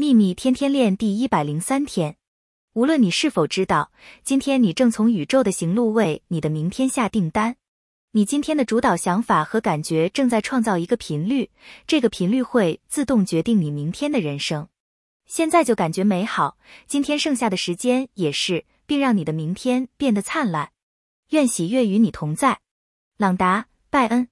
秘密天天练第一百零三天。无论你是否知道今天你正从宇宙的行路为你的明天下订单。你今天的主导想法和感觉正在创造一个频率这个频率会自动决定你明天的人生。现在就感觉美好今天剩下的时间也是并让你的明天变得灿烂。愿喜悦与你同在。朗达拜恩。